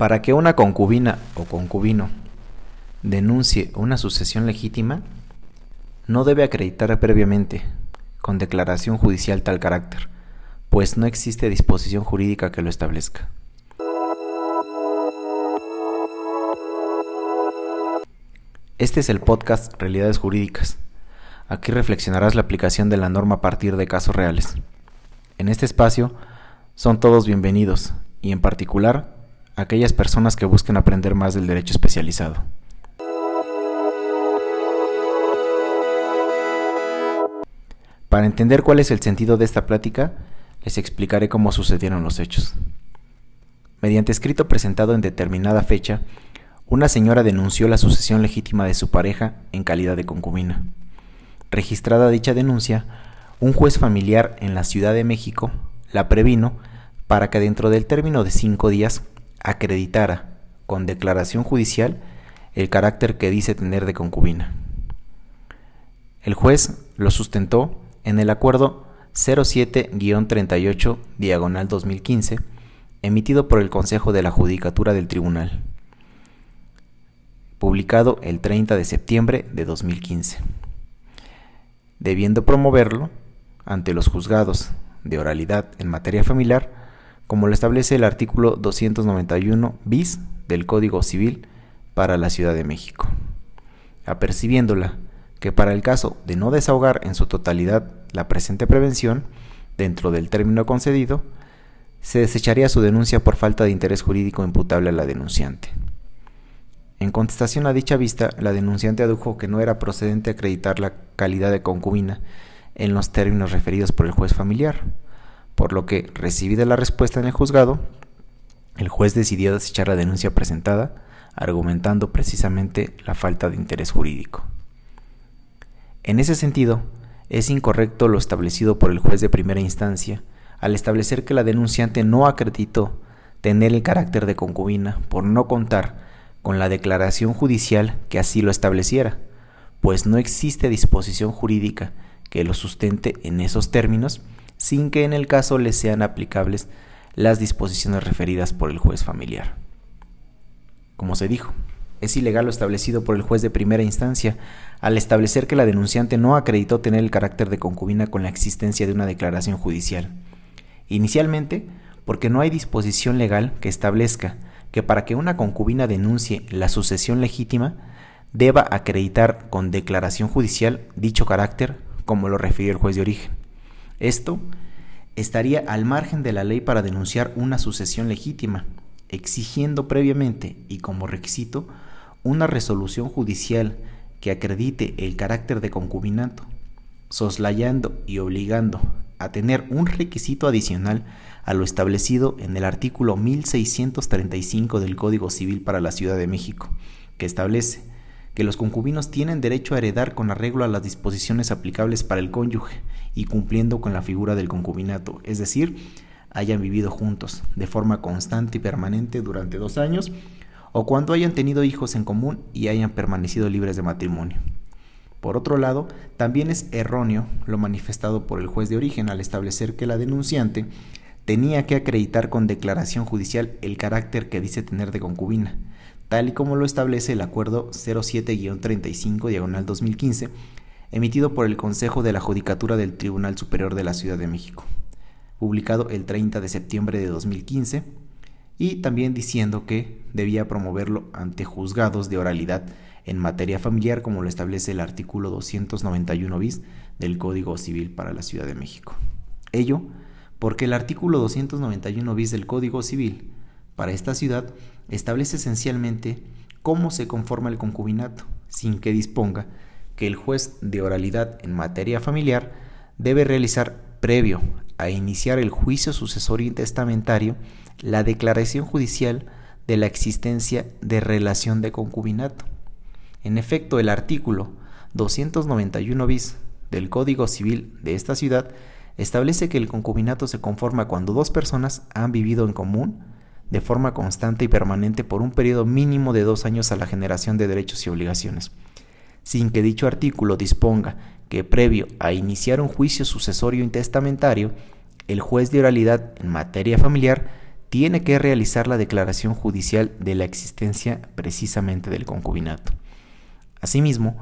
Para que una concubina o concubino denuncie una sucesión legítima, no debe acreditar previamente, con declaración judicial tal carácter, pues no existe disposición jurídica que lo establezca. Este es el podcast Realidades Jurídicas. Aquí reflexionarás la aplicación de la norma a partir de casos reales. En este espacio son todos bienvenidos y en particular aquellas personas que busquen aprender más del derecho especializado. Para entender cuál es el sentido de esta plática, les explicaré cómo sucedieron los hechos. Mediante escrito presentado en determinada fecha, una señora denunció la sucesión legítima de su pareja en calidad de concubina. Registrada dicha denuncia, un juez familiar en la Ciudad de México la previno para que dentro del término de cinco días acreditara con declaración judicial el carácter que dice tener de concubina. El juez lo sustentó en el acuerdo 07-38 diagonal 2015 emitido por el Consejo de la Judicatura del Tribunal, publicado el 30 de septiembre de 2015, debiendo promoverlo ante los juzgados de oralidad en materia familiar como lo establece el artículo 291 bis del Código Civil para la Ciudad de México, apercibiéndola que para el caso de no desahogar en su totalidad la presente prevención, dentro del término concedido, se desecharía su denuncia por falta de interés jurídico imputable a la denunciante. En contestación a dicha vista, la denunciante adujo que no era procedente acreditar la calidad de concubina en los términos referidos por el juez familiar, por lo que, recibida la respuesta en el juzgado, el juez decidió desechar la denuncia presentada, argumentando precisamente la falta de interés jurídico. En ese sentido, es incorrecto lo establecido por el juez de primera instancia al establecer que la denunciante no acreditó tener el carácter de concubina por no contar con la declaración judicial que así lo estableciera, pues no existe disposición jurídica que lo sustente en esos términos sin que en el caso le sean aplicables las disposiciones referidas por el juez familiar. Como se dijo, es ilegal lo establecido por el juez de primera instancia al establecer que la denunciante no acreditó tener el carácter de concubina con la existencia de una declaración judicial. Inicialmente, porque no hay disposición legal que establezca que para que una concubina denuncie la sucesión legítima, deba acreditar con declaración judicial dicho carácter como lo refirió el juez de origen. Esto estaría al margen de la ley para denunciar una sucesión legítima, exigiendo previamente y como requisito una resolución judicial que acredite el carácter de concubinato, soslayando y obligando a tener un requisito adicional a lo establecido en el artículo 1635 del Código Civil para la Ciudad de México, que establece que los concubinos tienen derecho a heredar con arreglo a las disposiciones aplicables para el cónyuge y cumpliendo con la figura del concubinato, es decir, hayan vivido juntos de forma constante y permanente durante dos años o cuando hayan tenido hijos en común y hayan permanecido libres de matrimonio. Por otro lado, también es erróneo lo manifestado por el juez de origen al establecer que la denunciante tenía que acreditar con declaración judicial el carácter que dice tener de concubina, tal y como lo establece el Acuerdo 07-35 diagonal 2015, emitido por el Consejo de la Judicatura del Tribunal Superior de la Ciudad de México, publicado el 30 de septiembre de 2015, y también diciendo que debía promoverlo ante juzgados de oralidad en materia familiar como lo establece el artículo 291 bis del Código Civil para la Ciudad de México. Ello porque el artículo 291 bis del Código Civil para esta ciudad establece esencialmente cómo se conforma el concubinato, sin que disponga que el juez de oralidad en materia familiar debe realizar previo a iniciar el juicio sucesorio y testamentario la declaración judicial de la existencia de relación de concubinato. En efecto, el artículo 291 bis del Código Civil de esta ciudad establece que el concubinato se conforma cuando dos personas han vivido en común de forma constante y permanente por un periodo mínimo de dos años a la generación de derechos y obligaciones, sin que dicho artículo disponga que previo a iniciar un juicio sucesorio intestamentario, el juez de oralidad en materia familiar tiene que realizar la declaración judicial de la existencia precisamente del concubinato. Asimismo,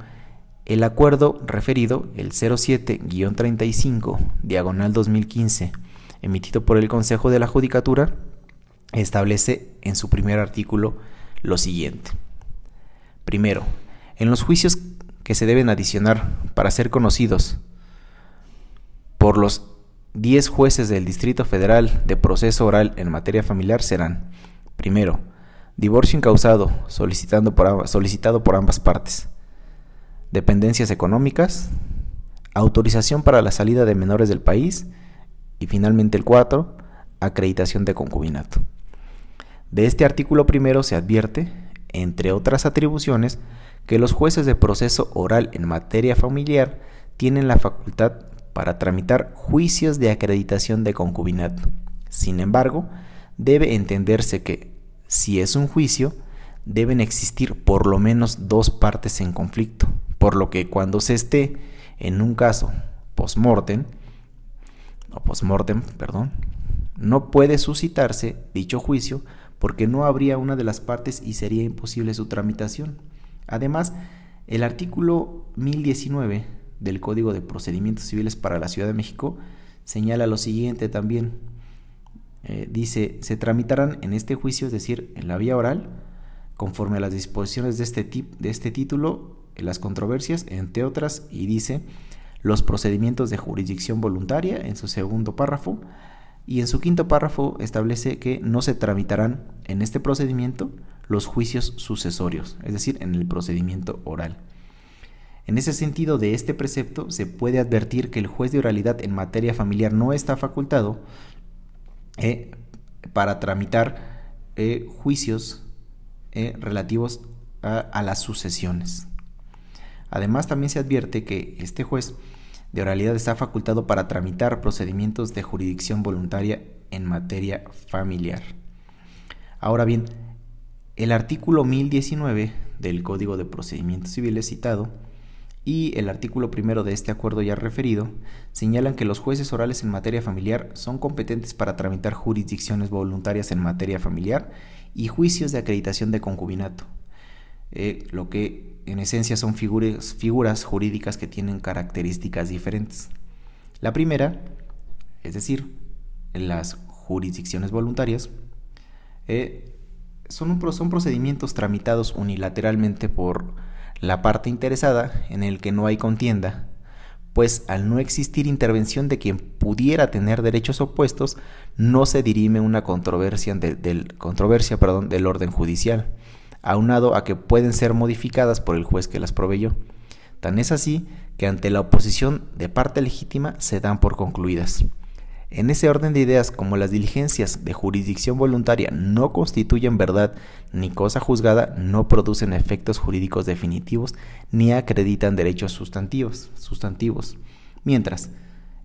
el acuerdo referido, el 07-35, diagonal 2015, emitido por el Consejo de la Judicatura, establece en su primer artículo lo siguiente. Primero, en los juicios que se deben adicionar para ser conocidos por los 10 jueces del Distrito Federal de Proceso Oral en materia familiar serán, primero, divorcio incausado solicitando por, solicitado por ambas partes, dependencias económicas, autorización para la salida de menores del país y finalmente el 4, acreditación de concubinato. De este artículo primero se advierte, entre otras atribuciones, que los jueces de proceso oral en materia familiar tienen la facultad para tramitar juicios de acreditación de concubinato. Sin embargo, debe entenderse que, si es un juicio, deben existir por lo menos dos partes en conflicto, por lo que cuando se esté en un caso post-mortem, o post-mortem, perdón, no puede suscitarse dicho juicio porque no habría una de las partes y sería imposible su tramitación. Además, el artículo 1019 del Código de Procedimientos Civiles para la Ciudad de México señala lo siguiente también. Eh, dice, se tramitarán en este juicio, es decir, en la vía oral, conforme a las disposiciones de este, de este título, las controversias, entre otras, y dice, los procedimientos de jurisdicción voluntaria en su segundo párrafo, y en su quinto párrafo establece que no se tramitarán en este procedimiento los juicios sucesorios, es decir, en el procedimiento oral. En ese sentido de este precepto se puede advertir que el juez de oralidad en materia familiar no está facultado eh, para tramitar eh, juicios eh, relativos a las sucesiones. Además también se advierte que este juez de oralidad está facultado para tramitar procedimientos de jurisdicción voluntaria en materia familiar. Ahora bien, el artículo 1019 del Código de Procedimientos Civiles citado y el artículo primero de este acuerdo ya referido señalan que los jueces orales en materia familiar son competentes para tramitar jurisdicciones voluntarias en materia familiar y juicios de acreditación de concubinato, eh, lo que en esencia son figuras, jurídicas que tienen características diferentes. La primera, es decir, las jurisdicciones voluntarias, eh, son, son procedimientos tramitados unilateralmente por la parte interesada en el que no hay contienda, pues al no existir intervención de quien pudiera tener derechos opuestos, no se dirime una controversia, del, controversia perdón, del orden judicial aunado a que pueden ser modificadas por el juez que las proveyó. Tan es así que ante la oposición de parte legítima se dan por concluidas. En ese orden de ideas, como las diligencias de jurisdicción voluntaria no constituyen verdad ni cosa juzgada, no producen efectos jurídicos definitivos ni acreditan derechos sustantivos, sustantivos. Mientras,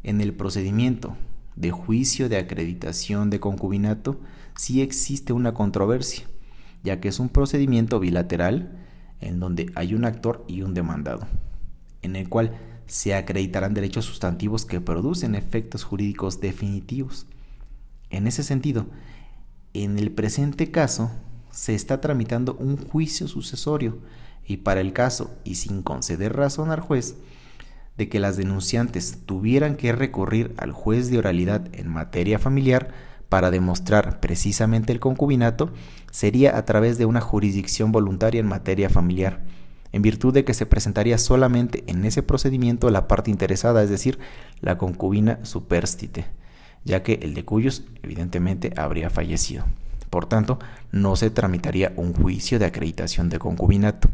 en el procedimiento de juicio de acreditación de concubinato sí existe una controversia, ya que es un procedimiento bilateral en donde hay un actor y un demandado, en el cual se acreditarán derechos sustantivos que producen efectos jurídicos definitivos. En ese sentido, en el presente caso se está tramitando un juicio sucesorio y para el caso, y sin conceder razón al juez, de que las denunciantes tuvieran que recurrir al juez de oralidad en materia familiar, para demostrar precisamente el concubinato sería a través de una jurisdicción voluntaria en materia familiar, en virtud de que se presentaría solamente en ese procedimiento la parte interesada, es decir, la concubina superstite, ya que el de cuyos evidentemente habría fallecido. Por tanto, no se tramitaría un juicio de acreditación de concubinato.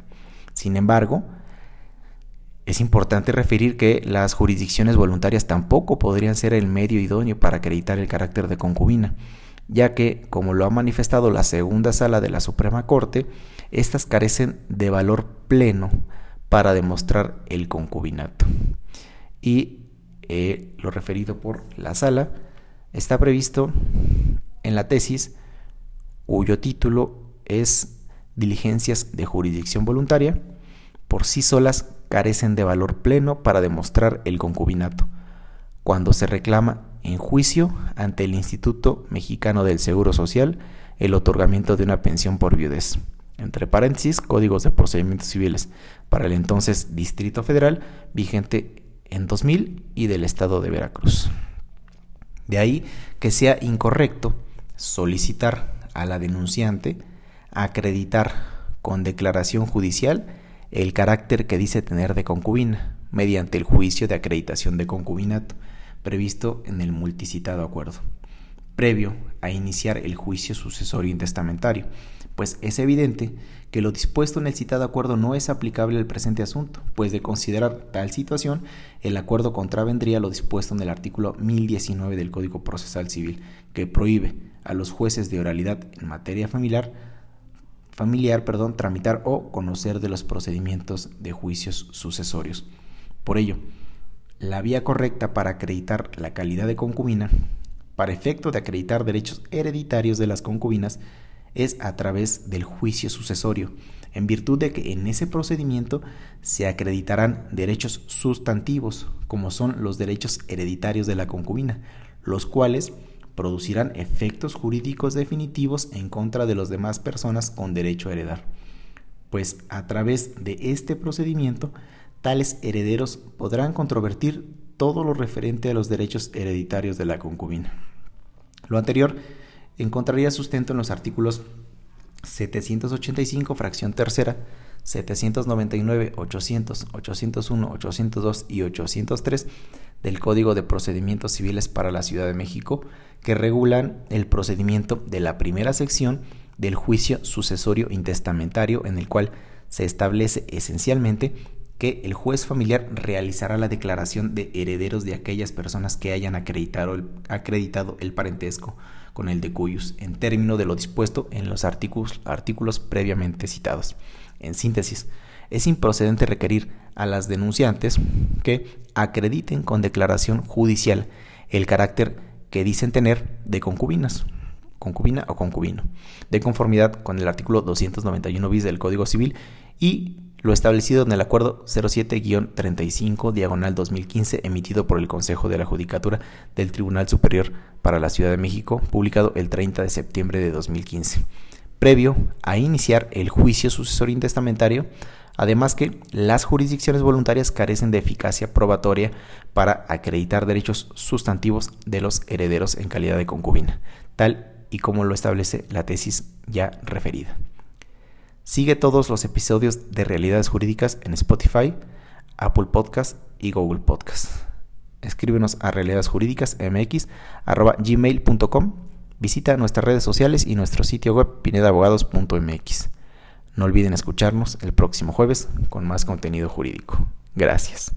Sin embargo, es importante referir que las jurisdicciones voluntarias tampoco podrían ser el medio idóneo para acreditar el carácter de concubina, ya que, como lo ha manifestado la segunda sala de la Suprema Corte, éstas carecen de valor pleno para demostrar el concubinato. Y eh, lo referido por la sala está previsto en la tesis cuyo título es Diligencias de jurisdicción voluntaria, por sí solas carecen de valor pleno para demostrar el concubinato, cuando se reclama en juicio ante el Instituto Mexicano del Seguro Social el otorgamiento de una pensión por viudez. Entre paréntesis, códigos de procedimientos civiles para el entonces Distrito Federal, vigente en 2000 y del Estado de Veracruz. De ahí que sea incorrecto solicitar a la denunciante acreditar con declaración judicial el carácter que dice tener de concubina, mediante el juicio de acreditación de concubinato previsto en el multicitado acuerdo, previo a iniciar el juicio sucesorio intestamentario, pues es evidente que lo dispuesto en el citado acuerdo no es aplicable al presente asunto, pues de considerar tal situación, el acuerdo contravendría lo dispuesto en el artículo 1019 del Código Procesal Civil, que prohíbe a los jueces de oralidad en materia familiar familiar, perdón, tramitar o conocer de los procedimientos de juicios sucesorios. Por ello, la vía correcta para acreditar la calidad de concubina, para efecto de acreditar derechos hereditarios de las concubinas, es a través del juicio sucesorio, en virtud de que en ese procedimiento se acreditarán derechos sustantivos, como son los derechos hereditarios de la concubina, los cuales producirán efectos jurídicos definitivos en contra de las demás personas con derecho a heredar. Pues a través de este procedimiento, tales herederos podrán controvertir todo lo referente a los derechos hereditarios de la concubina. Lo anterior encontraría sustento en los artículos 785, fracción tercera, 799, 800, 801, 802 y 803 del Código de Procedimientos Civiles para la Ciudad de México, que regulan el procedimiento de la primera sección del juicio sucesorio intestamentario, en el cual se establece esencialmente que el juez familiar realizará la declaración de herederos de aquellas personas que hayan acreditado el, acreditado el parentesco con el de cuyos, en término de lo dispuesto en los artículos, artículos previamente citados. En síntesis, es improcedente requerir a las denunciantes que acrediten con declaración judicial el carácter que dicen tener de concubinas, concubina o concubino, de conformidad con el artículo 291 bis del Código Civil y lo establecido en el acuerdo 07-35 diagonal 2015 emitido por el Consejo de la Judicatura del Tribunal Superior para la Ciudad de México, publicado el 30 de septiembre de 2015, previo a iniciar el juicio sucesor intestamentario, además que las jurisdicciones voluntarias carecen de eficacia probatoria para acreditar derechos sustantivos de los herederos en calidad de concubina, tal y como lo establece la tesis ya referida. Sigue todos los episodios de Realidades Jurídicas en Spotify, Apple Podcast y Google Podcast. Escríbenos a realidadesjurídicasmx.gmail.com Visita nuestras redes sociales y nuestro sitio web pinedabogados.mx. No olviden escucharnos el próximo jueves con más contenido jurídico. Gracias.